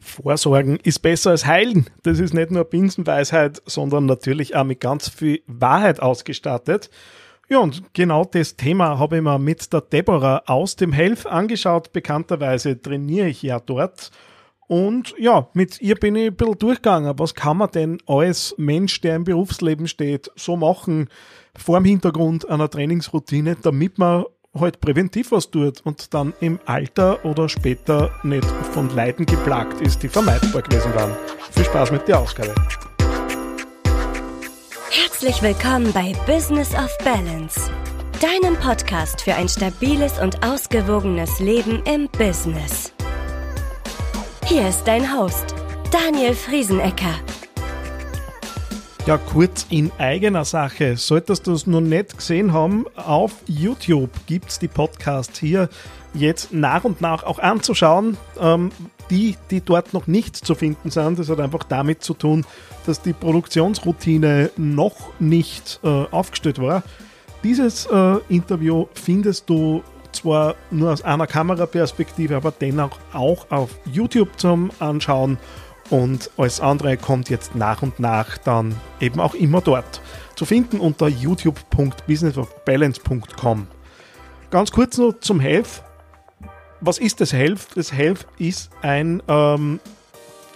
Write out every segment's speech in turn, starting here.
Vorsorgen ist besser als heilen. Das ist nicht nur Binsenweisheit, sondern natürlich auch mit ganz viel Wahrheit ausgestattet. Ja, und genau das Thema habe ich mir mit der Deborah aus dem Health angeschaut. Bekannterweise trainiere ich ja dort. Und ja, mit ihr bin ich ein bisschen durchgegangen. Was kann man denn als Mensch, der im Berufsleben steht, so machen vor dem Hintergrund einer Trainingsroutine, damit man halt präventiv was tut und dann im Alter oder später nicht von Leiden geplagt ist, die vermeidbar gewesen waren. Viel Spaß mit der Ausgabe. Herzlich willkommen bei Business of Balance, deinem Podcast für ein stabiles und ausgewogenes Leben im Business. Hier ist dein Host, Daniel Friesenecker. Ja, kurz in eigener Sache. Solltest du es noch nicht gesehen haben, auf YouTube gibt es die Podcasts hier jetzt nach und nach auch anzuschauen. Ähm, die, die dort noch nicht zu finden sind, das hat einfach damit zu tun, dass die Produktionsroutine noch nicht äh, aufgestellt war. Dieses äh, Interview findest du zwar nur aus einer Kameraperspektive, aber dennoch auch auf YouTube zum Anschauen und alles andere kommt jetzt nach und nach dann eben auch immer dort zu finden unter youtube.businessofbalance.com. Ganz kurz noch zum Health. Was ist das Health? Das Health ist ein ähm,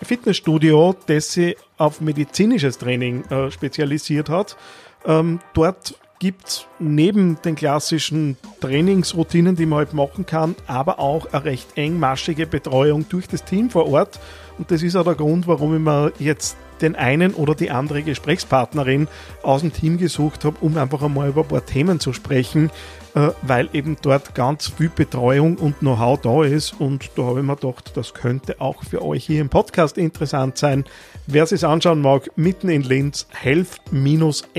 Fitnessstudio, das sich auf medizinisches Training äh, spezialisiert hat. Ähm, dort gibt es neben den klassischen Trainingsroutinen, die man halt machen kann, aber auch eine recht engmaschige Betreuung durch das Team vor Ort. Und das ist auch der Grund, warum ich mir jetzt den einen oder die andere Gesprächspartnerin aus dem Team gesucht habe, um einfach einmal über ein paar Themen zu sprechen, äh, weil eben dort ganz viel Betreuung und Know-how da ist. Und da habe ich mir gedacht, das könnte auch für euch hier im Podcast interessant sein. Wer es anschauen mag, mitten in Linz, health-mt.at.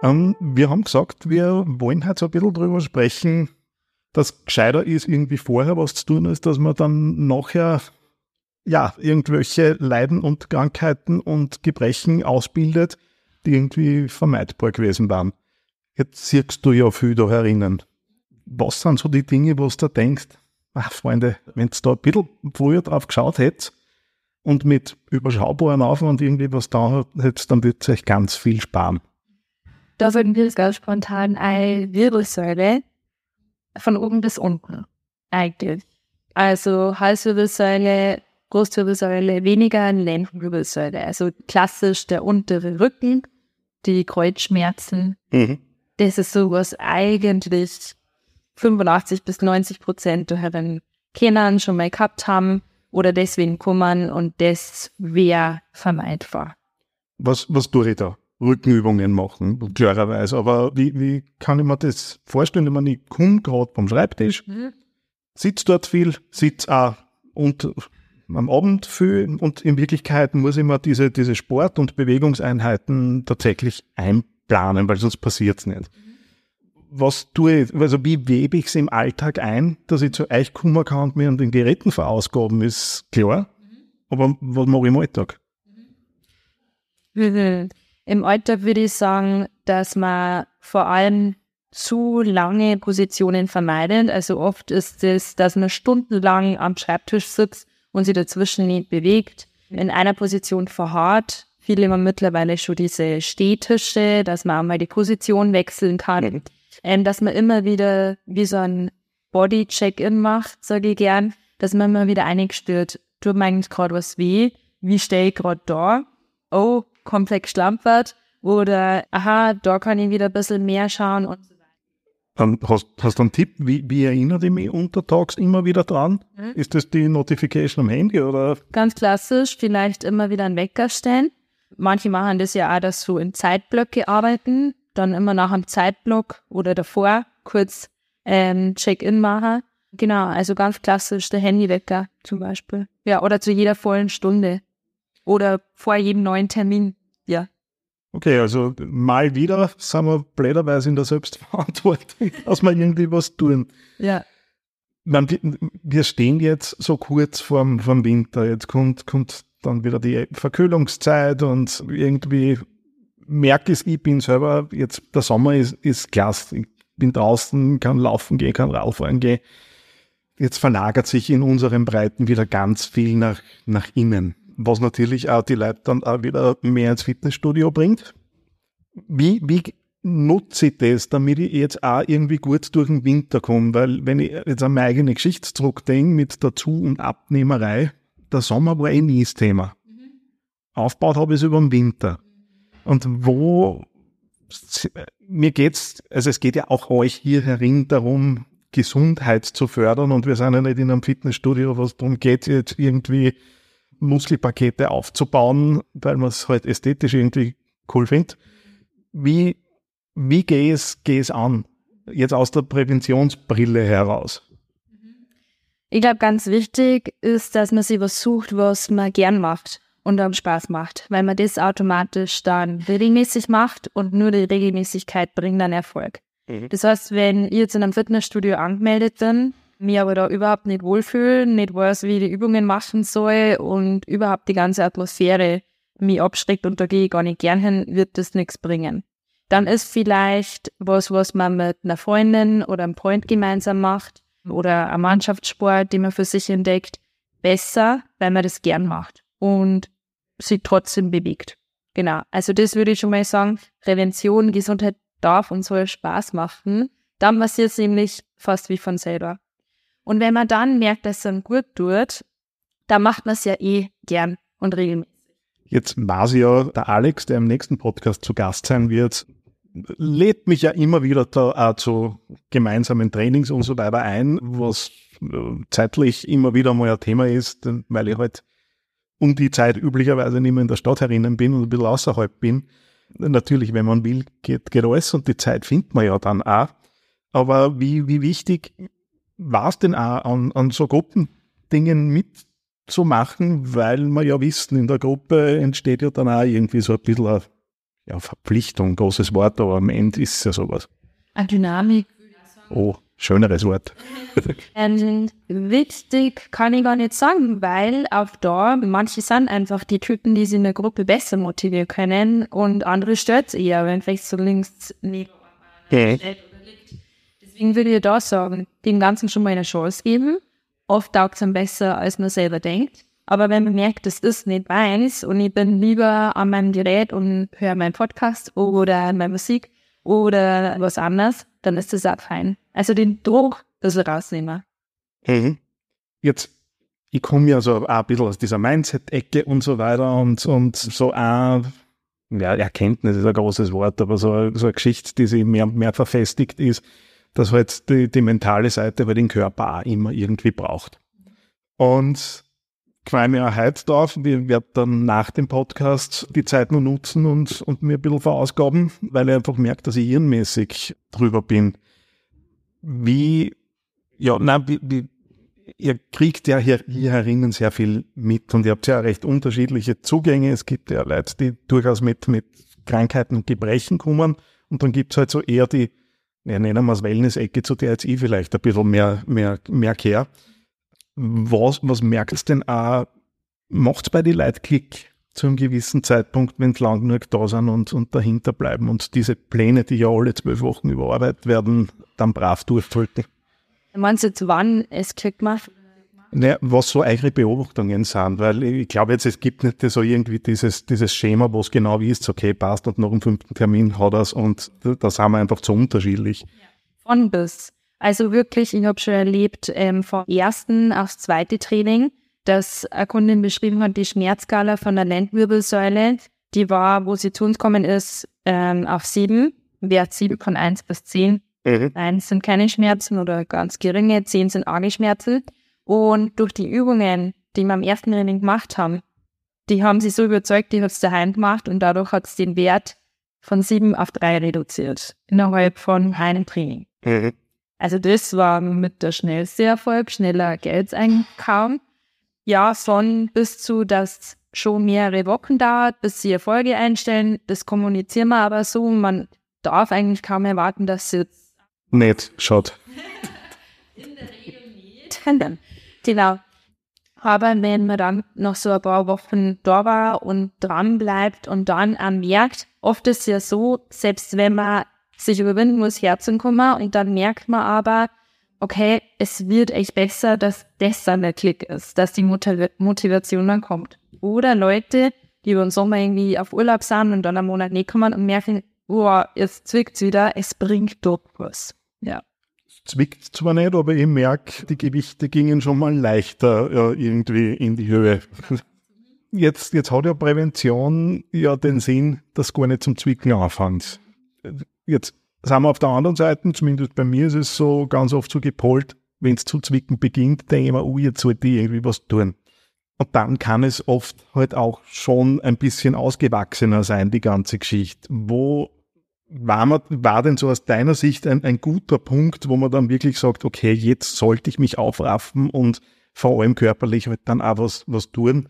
Ähm, wir haben gesagt, wir wollen heute so ein bisschen drüber sprechen, dass gescheiter ist, irgendwie vorher was zu tun, als dass man dann nachher ja, irgendwelche Leiden und Krankheiten und Gebrechen ausbildet, die irgendwie vermeidbar gewesen waren. Jetzt siehst du ja viel da herinnen. Was sind so die Dinge, wo du denkst, ach Freunde, wenn du da ein bisschen früher drauf geschaut hättet und mit überschaubaren Aufwand irgendwie was da hättest, dann würde es euch ganz viel sparen. Da würden wir ganz spontan eine Wirbelsäule von oben bis unten eigentlich. Also Halswirbelsäule, Brustwirbelsäule, weniger Lendenwirbelsäule. Also klassisch der untere Rücken, die Kreuzschmerzen. Mhm. Das ist so, was eigentlich 85 bis 90 Prozent der Herren kennen, schon mal gehabt haben oder deswegen kommen und das wäre vermeidbar. Was, was tue ich da? Rückenübungen machen, klarerweise. Aber wie, wie kann ich mir das vorstellen, wenn man nicht komme gerade vom Schreibtisch, mhm. sitzt dort viel, sitzt auch und am Abend viel und in Wirklichkeit muss ich mir diese, diese Sport- und Bewegungseinheiten tatsächlich einplanen, weil sonst passiert es nicht. Mhm. Was tue ich, also wie webe ich es im Alltag ein, dass ich zu euch kommen kann und mir an den Geräten verausgaben, ist klar. Mhm. Aber was mache ich im Alltag? Mhm. Im Alltag würde ich sagen, dass man vor allem zu lange Positionen vermeidet. Also oft ist es, dass man stundenlang am Schreibtisch sitzt und sich dazwischen nicht bewegt, in einer Position verharrt. Viele haben mittlerweile schon diese Stehtische, dass man einmal die Position wechseln kann, ähm, dass man immer wieder wie so ein Body-Check-In macht, sage ich gern, dass man immer wieder eingestört, tut mir eigentlich gerade was weh, wie stehe ich gerade da? Oh, komplex schlampert oder aha, da kann ich wieder ein bisschen mehr schauen und so weiter. Dann hast, hast du einen Tipp, wie, wie erinnere ich mich untertags immer wieder dran? Mhm. Ist das die Notification am Handy oder? Ganz klassisch, vielleicht immer wieder einen Wecker stellen. Manche machen das ja auch, dass so in Zeitblöcke arbeiten, dann immer nach einem Zeitblock oder davor kurz ähm, Check-in machen. Genau, also ganz klassisch der Handywecker zum Beispiel. Ja, oder zu jeder vollen Stunde. Oder vor jedem neuen Termin ja. Okay, also mal wieder sind wir blöderweise in der Selbstverantwortung, dass wir irgendwie was tun. Ja. Man, wir stehen jetzt so kurz vorm, vorm Winter. Jetzt kommt, kommt dann wieder die Verkühlungszeit und irgendwie merke ich, ich bin selber, jetzt der Sommer ist, ist klasse. bin draußen, kann laufen gehen, kann Radfahren gehen. Jetzt verlagert sich in unseren Breiten wieder ganz viel nach, nach innen, was natürlich auch die Leute dann auch wieder mehr ins Fitnessstudio bringt. Wie, wie nutze ich das, damit ich jetzt auch irgendwie gut durch den Winter komme? Weil wenn ich jetzt an meine eigene Geschichte zurückdenke mit der Zu- und Abnehmerei, der Sommer war eh nie das Thema. Mhm. Aufgebaut habe ich es über den Winter. Und wo, mir geht's, also es geht ja auch euch hier herin darum, Gesundheit zu fördern und wir sind ja nicht in einem Fitnessstudio, was darum geht, jetzt irgendwie Muskelpakete aufzubauen, weil man es halt ästhetisch irgendwie cool findet. Wie, wie gehe es, gehe es an? Jetzt aus der Präventionsbrille heraus. Ich glaube, ganz wichtig ist, dass man sich was sucht, was man gern macht und am Spaß macht, weil man das automatisch dann regelmäßig macht und nur die Regelmäßigkeit bringt dann Erfolg. Mhm. Das heißt, wenn ich jetzt in einem Fitnessstudio angemeldet bin, mir aber da überhaupt nicht wohlfühle, nicht weiß, wie ich die Übungen machen soll und überhaupt die ganze Atmosphäre mich abschreckt und da gehe ich gar nicht gern hin, wird das nichts bringen. Dann ist vielleicht was, was man mit einer Freundin oder einem Freund gemeinsam macht oder ein Mannschaftssport, den man für sich entdeckt, besser, weil man das gern macht und sich trotzdem bewegt. Genau. Also das würde ich schon mal sagen. Prävention, Gesundheit darf und soll Spaß machen. Dann passiert es nämlich fast wie von selber. Und wenn man dann merkt, dass es dann gut tut, dann macht man es ja eh gern und regelmäßig. Jetzt war ja der Alex, der im nächsten Podcast zu Gast sein wird, lädt mich ja immer wieder da auch zu gemeinsamen Trainings und so weiter ein, was äh, zeitlich immer wieder mal ein Thema ist, weil ich halt um die Zeit üblicherweise nicht mehr in der Stadt herinnen bin und ein bisschen außerhalb bin. Natürlich, wenn man will, geht, geht alles und die Zeit findet man ja dann auch. Aber wie, wie wichtig war es denn auch, an, an so Gruppendingen mitzumachen, weil wir ja wissen, in der Gruppe entsteht ja dann auch irgendwie so ein bisschen eine ja, Verpflichtung, großes Wort, aber am Ende ist es ja sowas. Eine Dynamik. Oh, schöneres Wort. Und wichtig kann ich gar nicht sagen, weil auch da, manche sind einfach die Typen, die sich in der Gruppe besser motivieren können und andere stört es eher, wenn vielleicht so links neben okay. Deswegen würde ich da sagen, dem Ganzen schon mal eine Chance geben. Oft taugt es einem besser, als man selber denkt. Aber wenn man merkt, das ist nicht meins und ich bin lieber an meinem Gerät und höre meinen Podcast oder meine Musik oder was anderes, dann ist das auch fein. Also den Druck, das wir rausnehmen. Mhm. Jetzt, ich komme ja so auch ein bisschen aus dieser Mindset-Ecke und so weiter und, und so auch, ja, Erkenntnis ist ein großes Wort, aber so, so eine Geschichte, die sich mehr, mehr verfestigt ist, dass halt die, die mentale Seite bei den Körper auch immer irgendwie braucht. Und quäl mir auch heute drauf. Wir werden dann nach dem Podcast die Zeit nur nutzen und, und mir ein bisschen verausgaben, weil ich einfach merke, dass ich hirnmäßig drüber bin. Wie, ja, nein, wie, wie, ihr kriegt ja hier, hier herinnen sehr viel mit und ihr habt ja recht unterschiedliche Zugänge. Es gibt ja Leute, die durchaus mit, mit Krankheiten und Gebrechen kommen und dann gibt's halt so eher die, ja, nennen wir es Wellness-Ecke, zu der jetzt ich vielleicht ein bisschen mehr, mehr, mehr care was, was merkst denn auch, macht's bei die Leuten Klick zu einem gewissen Zeitpunkt, wenn sie lang genug da sind und, und dahinter bleiben und diese Pläne, die ja alle zwölf Wochen überarbeitet werden, dann brav durchfolgen? Meinst du jetzt, wann es Klick macht? Naja, was so eure Beobachtungen sind, weil ich glaube jetzt, es gibt nicht so irgendwie dieses, dieses Schema, wo es genau wie ist, okay, passt und nach dem fünften Termin hat er und da sind wir einfach zu unterschiedlich. Von bis. Also wirklich, ich habe schon erlebt, ähm, vom ersten aufs zweite Training, dass eine Kundin beschrieben hat, die Schmerzskala von der Lendenwirbelsäule, die war, wo sie zu uns kommen ist, ähm, auf sieben, Wert sieben von eins bis zehn. Mhm. Eins sind keine Schmerzen oder ganz geringe, zehn sind arge Schmerzen. Und durch die Übungen, die wir am ersten Training gemacht haben, die haben sie so überzeugt, die hat es daheim gemacht und dadurch hat es den Wert von sieben auf drei reduziert. Innerhalb von einem Training. Mhm. Also das war mit der schnellste Erfolg, schneller Geld einkam. Ja, von bis zu, dass schon mehrere Wochen dauert, bis sie Erfolge einstellen. Das kommunizieren wir aber so. Man darf eigentlich kaum erwarten, dass sie jetzt nicht schaut. In der Regel nicht. Genau. Aber wenn man dann noch so ein paar Wochen da war und dran bleibt und dann merkt, oft ist es ja so, selbst wenn man sich überwinden muss, herzukommen und dann merkt man aber, okay, es wird echt besser, dass das dann der Klick ist, dass die Motivation dann kommt. Oder Leute, die über den Sommer irgendwie auf Urlaub sind und dann am Monat nicht kommen und merken, oh, jetzt zwickt's wieder, es bringt doch was. Ja. Zwickt zwar nicht, aber ich merke, die Gewichte gingen schon mal leichter ja, irgendwie in die Höhe. Jetzt, jetzt hat ja Prävention ja den Sinn, dass gar nicht zum Zwicken anfängt. Jetzt sind wir auf der anderen Seite, zumindest bei mir ist es so ganz oft so gepolt, wenn es zu zwicken beginnt, denke ich mir, oh, jetzt sollte ich irgendwie was tun. Und dann kann es oft halt auch schon ein bisschen ausgewachsener sein, die ganze Geschichte. Wo war, man, war denn so aus deiner Sicht ein, ein guter Punkt, wo man dann wirklich sagt, okay, jetzt sollte ich mich aufraffen und vor allem körperlich halt dann auch was, was tun?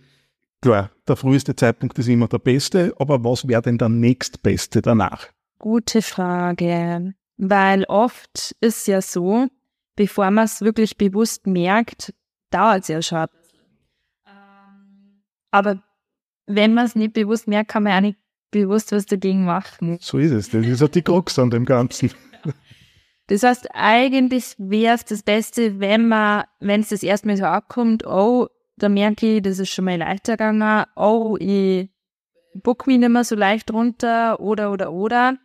Klar, der früheste Zeitpunkt ist immer der beste, aber was wäre denn der nächstbeste danach? Gute Frage, weil oft ist ja so, bevor man es wirklich bewusst merkt, dauert es ja schon. Ähm, aber wenn man es nicht bewusst merkt, kann man auch nicht bewusst was dagegen machen. So ist es. Das ist auch die Krux an dem Ganzen. Das heißt, eigentlich wäre es das Beste, wenn man, wenn es das erstmal so abkommt, oh, da merke ich, das ist schon mal leichter gegangen, oh, ich buck mich nicht mehr so leicht runter, oder, oder, oder,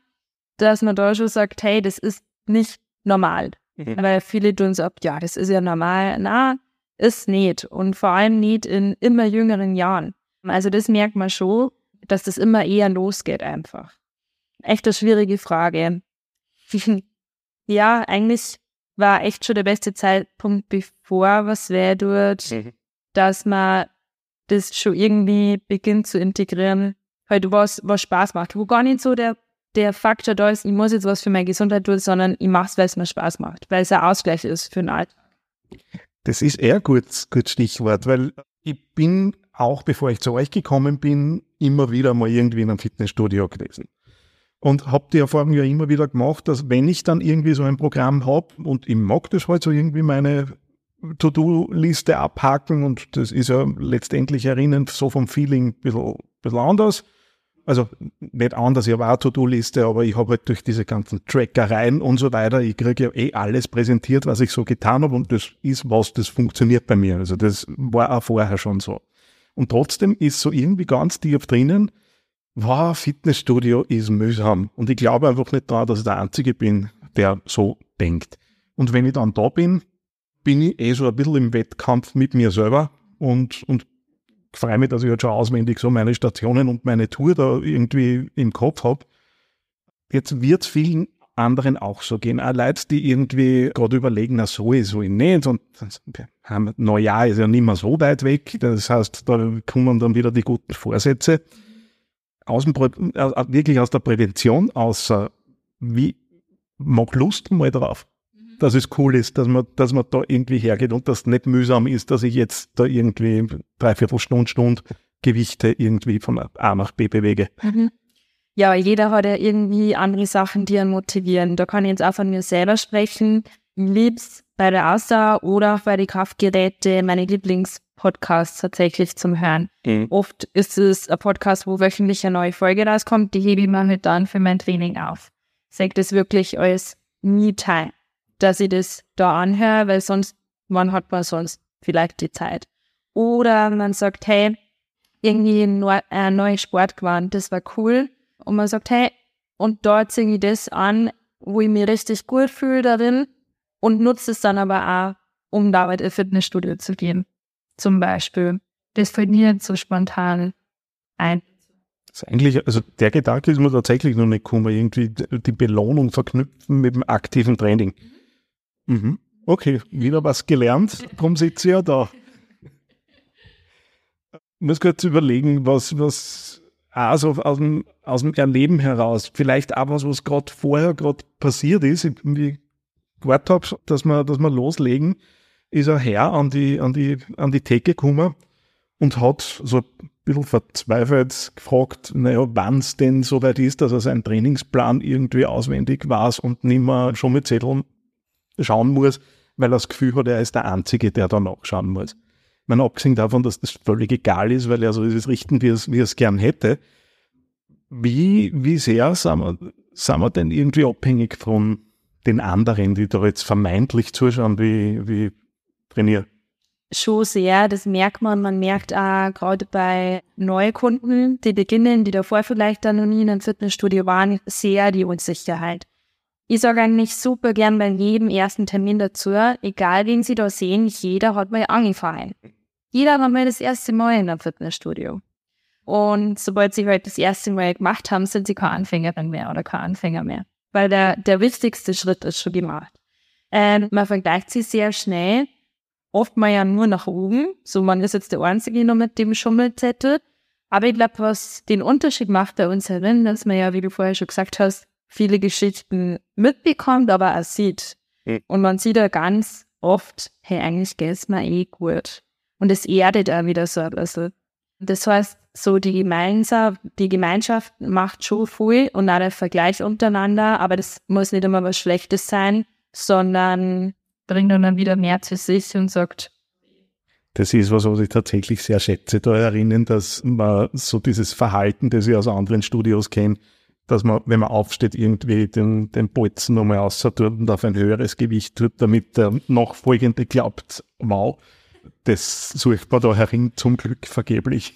dass man da schon sagt, hey, das ist nicht normal. Mhm. Weil viele tun so, ja, das ist ja normal. Na, ist nicht. Und vor allem nicht in immer jüngeren Jahren. Also das merkt man schon, dass das immer eher losgeht einfach. Echt eine schwierige Frage. ja, eigentlich war echt schon der beste Zeitpunkt, bevor was weh tut, mhm. dass man das schon irgendwie beginnt zu integrieren, halt was, was Spaß macht, wo gar nicht so der, der Faktor da ist, ich muss jetzt was für meine Gesundheit tun, sondern ich mache es, weil es mir Spaß macht, weil es ein Ausgleich ist für den Alltag. Das ist eher gut, gut Stichwort, weil ich bin auch bevor ich zu euch gekommen bin, immer wieder mal irgendwie in einem Fitnessstudio gewesen. Und habe die Erfahrung ja immer wieder gemacht, dass wenn ich dann irgendwie so ein Programm habe und ich mag das halt so irgendwie meine To-Do-Liste abhaken und das ist ja letztendlich erinnern so vom Feeling ein bisschen, bisschen anders. Also nicht anders, ich habe auch To-Do-Liste, aber ich habe halt durch diese ganzen Trackereien und so weiter, ich kriege ja eh alles präsentiert, was ich so getan habe und das ist was, das funktioniert bei mir. Also das war auch vorher schon so. Und trotzdem ist so irgendwie ganz tief drinnen, wow, Fitnessstudio ist mühsam. Und ich glaube einfach nicht daran, dass ich der Einzige bin, der so denkt. Und wenn ich dann da bin, bin ich eh so ein bisschen im Wettkampf mit mir selber und, und freue mich, dass ich jetzt schon auswendig so meine Stationen und meine Tour da irgendwie im Kopf habe. Jetzt wird es vielen anderen auch so gehen. Auch Leute, die irgendwie gerade überlegen, na so ist so nicht. Und haben, ist ja nicht mehr so weit weg. Das heißt, da kommen dann wieder die guten Vorsätze. Aus dem, äh, wirklich aus der Prävention, außer wie mag Lust mal drauf. Dass es cool ist, dass man, dass man da irgendwie hergeht und das nicht mühsam ist, dass ich jetzt da irgendwie dreiviertel Stunde, Stunde Gewichte irgendwie von A nach B bewege. Mhm ja, jeder hat ja irgendwie andere Sachen, die ihn motivieren. Da kann ich jetzt auch von mir selber sprechen. Ich lieb's bei der Ausdauer oder auch bei den Kraftgeräte meine Lieblingspodcasts tatsächlich zum Hören. Mhm. Oft ist es ein Podcast, wo wöchentlich eine neue Folge rauskommt, die hebe ich mir halt dann für mein Training auf. Ich sage das wirklich als Me-Time, dass ich das da anhöre, weil sonst, wann hat man sonst vielleicht die Zeit? Oder man sagt, hey, irgendwie ein neues Sportgewand, das war cool und man sagt, hey, und dort singe ich das an, wo ich mich richtig gut fühle darin und nutze es dann aber auch, um damit ins Fitnessstudio zu gehen. Zum Beispiel. Das fällt mir so spontan ein. Das ist eigentlich, also der Gedanke ist mir tatsächlich noch nicht gekommen, irgendwie die Belohnung verknüpfen mit dem aktiven Training. Mhm. Okay, wieder was gelernt, darum sitze ich ja da. Ich muss kurz überlegen, was, was also aus dem, aus dem Erleben heraus, vielleicht auch was, was gerade vorher gerade passiert ist, wie gewartet habe, dass wir, dass wir loslegen, ist ein Herr an die, an die, an die Theke gekommen und hat so ein bisschen verzweifelt gefragt, naja, wann es denn soweit ist, dass er seinen Trainingsplan irgendwie auswendig weiß und nicht mehr schon mit Zetteln schauen muss, weil er das Gefühl hat, er ist der Einzige, der da nachschauen muss. Ich meine, abgesehen davon, dass das völlig egal ist, weil er so ist richten, wie es, wie es gern hätte. Wie, wie sehr sind wir, sind wir denn irgendwie abhängig von den anderen, die da jetzt vermeintlich zuschauen, wie, wie trainiere? Schon sehr, das merkt man. Man merkt auch gerade bei Neukunden, die beginnen, die davor vielleicht dann noch nie in einem Fitnessstudio waren, sehr die Unsicherheit. Ich sage eigentlich super gern bei jedem ersten Termin dazu, egal wen Sie da sehen, jeder hat mal angefangen. Jeder hat mal das erste Mal in einem Fitnessstudio. Und sobald sie halt das erste Mal gemacht haben, sind sie kein Anfängerin mehr oder kein Anfänger mehr. Weil der, der wichtigste Schritt ist schon gemacht. Ähm, man vergleicht sie sehr schnell. Oft mal ja nur nach oben. So, man ist jetzt der Einzige noch mit dem Schummelzettel. Aber ich glaube, was den Unterschied macht bei uns herin, dass man ja, wie du vorher schon gesagt hast, viele Geschichten mitbekommt, aber auch sieht. Mhm. Und man sieht ja ganz oft, hey, eigentlich geht's mir eh gut. Und es erdet auch wieder so ein bisschen. Das heißt, so die Gemeinschaft, die Gemeinschaft macht schon viel und auch der Vergleich untereinander, aber das muss nicht immer was Schlechtes sein, sondern bringt dann wieder mehr zu sich und sagt, das ist was, was ich tatsächlich sehr schätze. Da erinnern, dass man so dieses Verhalten, das ich aus anderen Studios kenne, dass man, wenn man aufsteht, irgendwie den, den Bolzen nochmal tut und auf ein höheres Gewicht tut, damit der Nachfolgende glaubt, wow, das sucht man da herin zum Glück vergeblich.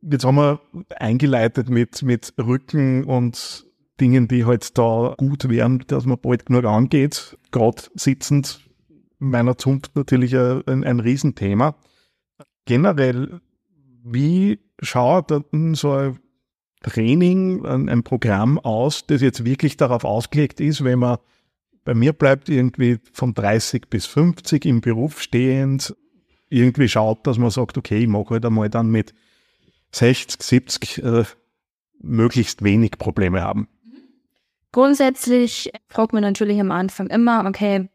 Jetzt haben wir eingeleitet mit, mit Rücken und Dingen, die halt da gut wären, dass man bald genug angeht. Gerade sitzend, meiner Zunft natürlich ein, ein Riesenthema. Generell, wie schaut so ein Training, ein, ein Programm aus, das jetzt wirklich darauf ausgelegt ist, wenn man bei mir bleibt irgendwie von 30 bis 50 im Beruf stehend, irgendwie schaut, dass man sagt, okay, ich mag halt einmal dann mit 60, 70 äh, möglichst wenig Probleme haben. Grundsätzlich fragt man natürlich am Anfang immer, okay,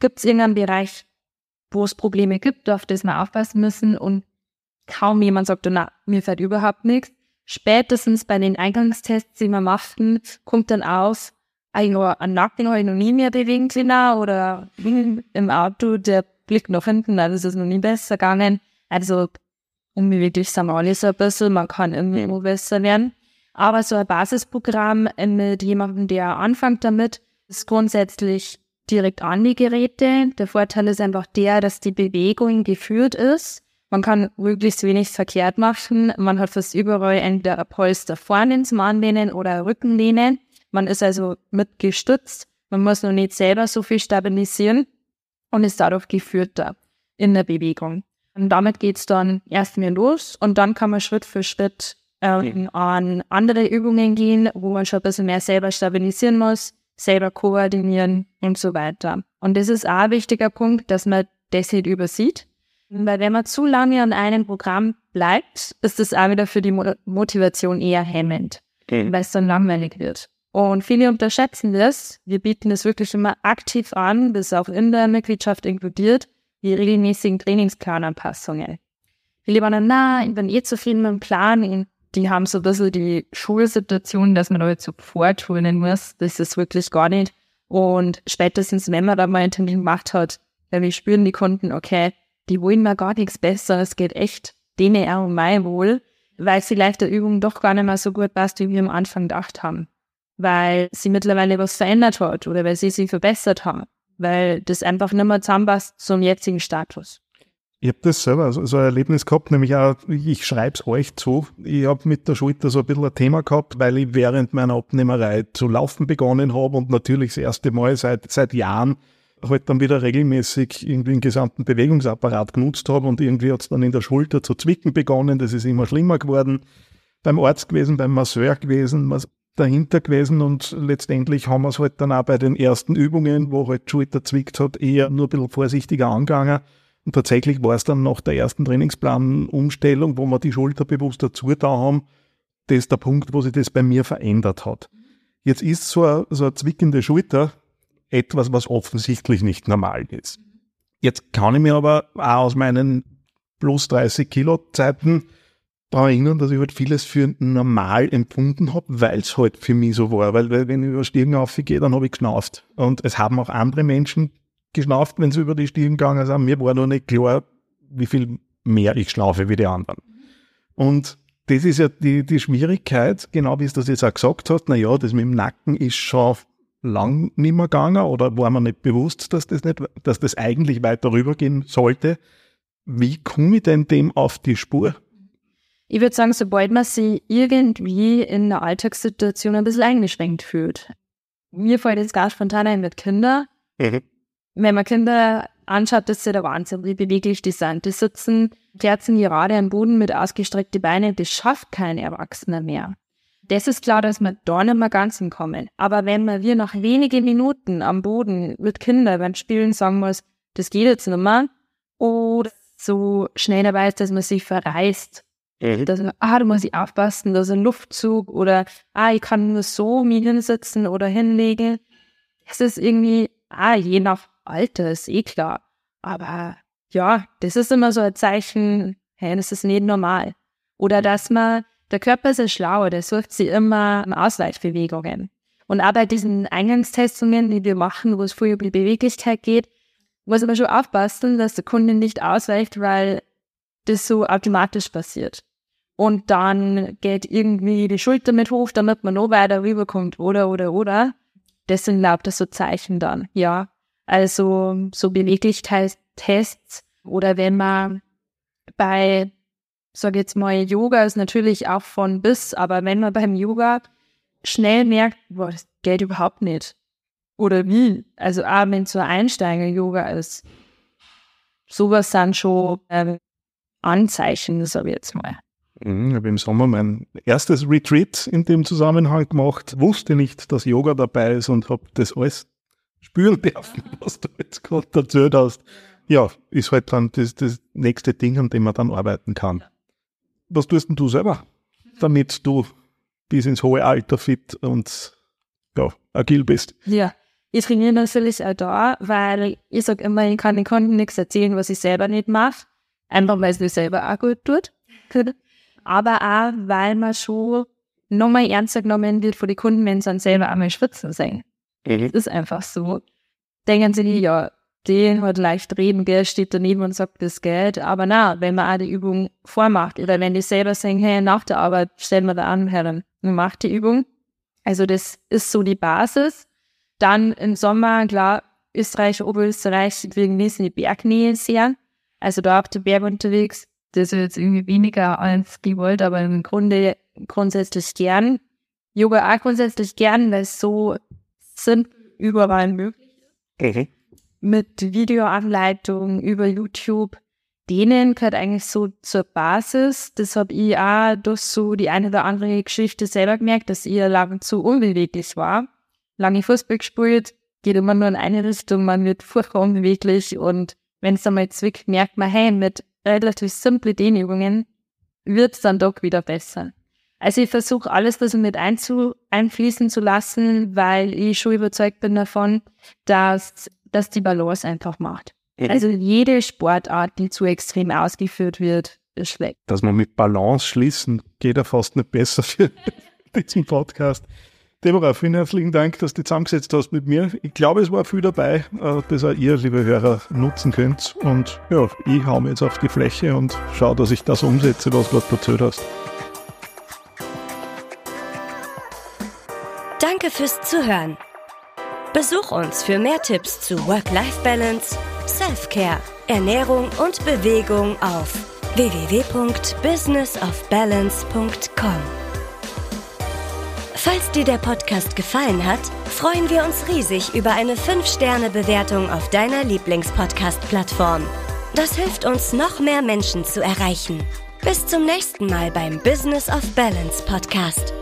gibt es irgendeinen Bereich, wo es Probleme gibt, auf das wir aufpassen müssen und kaum jemand sagt, na, mir fällt überhaupt nichts. Spätestens bei den Eingangstests, die wir machten, kommt dann auf, ein Nacken habe ich noch nie mehr bewegen können oder im Auto, der Blick nach hinten, also ist es noch nie besser gegangen. Also irgendwie wirklich sind wir alle so ein bisschen, man kann immer besser werden. Aber so ein Basisprogramm mit jemandem, der anfängt damit, ist grundsätzlich direkt an die Geräte. Der Vorteil ist einfach der, dass die Bewegung geführt ist man kann möglichst wenig verkehrt machen. Man hat fast überall entweder ein Polster vorne zum Anlehnen oder Rückenlehnen. Man ist also mitgestützt. Man muss noch nicht selber so viel stabilisieren und ist dadurch geführter in der Bewegung. Und damit geht's dann erst mehr los und dann kann man Schritt für Schritt ähm, an andere Übungen gehen, wo man schon ein bisschen mehr selber stabilisieren muss, selber koordinieren und so weiter. Und das ist auch ein wichtiger Punkt, dass man das nicht übersieht, weil wenn man zu lange an einem Programm bleibt, ist das auch wieder für die Motivation eher hemmend, okay. weil es dann langweilig wird. Und viele unterschätzen das. Wir bieten das wirklich immer aktiv an, bis auch in der Mitgliedschaft inkludiert, die regelmäßigen Trainingsplananpassungen. Viele waren na, ich bin eh zufrieden mit dem Plan. Und die haben so ein bisschen die Schulsituation, dass man da jetzt sofort turnen muss. Das ist wirklich gar nicht. Und spätestens, wenn man da mal einen Termin gemacht hat, wir spüren die Kunden, okay, die wollen mir gar nichts besser. Es geht echt denen auch um mein Wohl, weil vielleicht der Übung doch gar nicht mehr so gut passt, wie wir am Anfang gedacht haben. Weil sie mittlerweile was verändert hat oder weil sie sich verbessert haben. Weil das einfach nicht mehr zusammenpasst zum jetzigen Status. Ich habe das selber so, ein Erlebnis gehabt, nämlich auch, ich schreibe es euch zu. Ich habe mit der Schulter so ein bisschen ein Thema gehabt, weil ich während meiner Abnehmerei zu laufen begonnen habe und natürlich das erste Mal seit, seit Jahren halt dann wieder regelmäßig irgendwie den gesamten Bewegungsapparat genutzt habe und irgendwie hat es dann in der Schulter zu zwicken begonnen. Das ist immer schlimmer geworden. Beim Arzt gewesen, beim Masseur gewesen, dahinter gewesen und letztendlich haben wir es halt dann auch bei den ersten Übungen, wo halt die Schulter zwickt hat, eher nur ein bisschen vorsichtiger angegangen. Und tatsächlich war es dann nach der ersten Trainingsplanumstellung, wo wir die Schulter bewusst dazu da haben, das ist der Punkt, wo sich das bei mir verändert hat. Jetzt ist so eine, so eine zwickende Schulter, etwas, was offensichtlich nicht normal ist. Jetzt kann ich mir aber auch aus meinen plus 30 Kilo Zeiten daran erinnern, dass ich halt vieles für normal empfunden habe, weil es halt für mich so war. Weil, weil wenn ich über Stiegen aufgehe, dann habe ich geschnauft. Und es haben auch andere Menschen geschnauft, wenn sie über die Stiegen gegangen sind. Mir war noch nicht klar, wie viel mehr ich schlafe wie die anderen. Und das ist ja die, die Schwierigkeit, genau wie es das jetzt auch gesagt hast, na ja, das mit dem Nacken ist schon lang nicht mehr gegangen oder war man nicht bewusst, dass das nicht, dass das eigentlich weiter rübergehen sollte. Wie komme ich denn dem auf die Spur? Ich würde sagen, sobald man sich irgendwie in einer Alltagssituation ein bisschen eingeschränkt fühlt. Mir fällt jetzt ganz spontan ein mit Kindern. Mhm. Wenn man Kinder anschaut, das ist ja der Wahnsinn, wie beweglich die sind. Die sitzen, kerzen gerade am Boden mit ausgestreckten Beinen, das schafft kein Erwachsener mehr. Das ist klar, dass wir da nicht mehr ganz hinkommen. Aber wenn man wir nach wenigen Minuten am Boden mit Kindern beim Spielen sagen muss, das geht jetzt nicht mehr, oder so schnell dabei ist, dass man sich verreißt, mhm. dass man, ah, da muss ich aufpassen, da ist ein Luftzug, oder ah, ich kann nur so mich hinsetzen oder hinlegen. Das ist irgendwie, ah, je nach Alter, ist eh klar. Aber ja, das ist immer so ein Zeichen, hey, das ist nicht normal. Oder dass man, der Körper ist ja schlau, der sucht sich immer Ausweichbewegungen. Und auch bei diesen Eingangstestungen, die wir machen, wo es viel über die Beweglichkeit geht, muss man schon aufpassen, dass der Kunde nicht ausweicht, weil das so automatisch passiert. Und dann geht irgendwie die Schulter mit hoch, damit man noch weiter rüberkommt, oder, oder, oder. Das sind lauter so Zeichen dann, ja. Also so Beweglichkeitstests oder wenn man bei, sag jetzt mal, Yoga ist natürlich auch von bis, aber wenn man beim Yoga schnell merkt, boah, das geht überhaupt nicht. Oder wie? Also auch wenn es so Einsteiger-Yoga ist. Sowas sind schon ähm, Anzeichen, sag ich jetzt mal. Mhm, ich habe im Sommer mein erstes Retreat in dem Zusammenhang gemacht, wusste nicht, dass Yoga dabei ist und habe das alles spüren dürfen, was du jetzt gerade erzählt hast. Ja, ist halt dann das, das nächste Ding, an dem man dann arbeiten kann. Was tust denn du selber, damit du bis ins hohe Alter fit und ja, agil bist? Ja, ich trainiere natürlich auch da, weil ich sage immer, ich kann den Kunden nichts erzählen, was ich selber nicht mache. Einfach weil es mir selber auch gut tut. Aber auch, weil man schon nochmal ernster genommen wird von den Kunden, wenn sie dann selber einmal schwitzen sehen. Mhm. Das ist einfach so. Denken sie, ja, den hat leicht reden, gell, steht daneben und sagt das Geld. Aber na, wenn man auch die Übung vormacht oder wenn die selber sagen, hey, nach der Arbeit stellen wir da an, Herren, macht die Übung. Also das ist so die Basis. Dann im Sommer, klar, Österreich, Oberösterreich, wir genießen die Bergnähe sehr. Also da auf dem Berg unterwegs. Das ist jetzt irgendwie weniger als gewollt, aber im Grunde grundsätzlich gern. Yoga auch grundsätzlich gern, weil es so sind überall möglich. Mhm. Mit Videoanleitungen über YouTube. Denen gehört eigentlich so zur Basis. Das habe ich auch durch so die eine oder andere Geschichte selber gemerkt, dass ich lang zu unbeweglich war. Lange Fußball gespielt, geht immer nur in eine Richtung, man wird furchtbar unbeweglich und wenn es einmal zwickt, merkt man, hey, mit relativ simple Dehnübungen wird es dann doch wieder besser. Also ich versuche alles das mit einzu, einfließen zu lassen, weil ich schon überzeugt bin davon, dass, dass die Balance einfach macht. Mhm. Also jede Sportart, die zu extrem ausgeführt wird, ist schlecht. Dass man mit Balance schließen, geht ja fast nicht besser für diesen Podcast. Deborah, vielen herzlichen Dank, dass du zusammengesetzt hast mit mir. Ich glaube, es war viel dabei, äh, das auch ihr, liebe Hörer, nutzen könnt. Und ja, ich hau mir jetzt auf die Fläche und schaue, dass ich das umsetze, was du erzählt hast. Danke fürs Zuhören. Besuch uns für mehr Tipps zu Work-Life-Balance, Self-Care, Ernährung und Bewegung auf www.businessofbalance.com. Falls dir der Podcast gefallen hat, freuen wir uns riesig über eine 5-Sterne-Bewertung auf deiner Lieblingspodcast-Plattform. Das hilft uns, noch mehr Menschen zu erreichen. Bis zum nächsten Mal beim Business of Balance Podcast.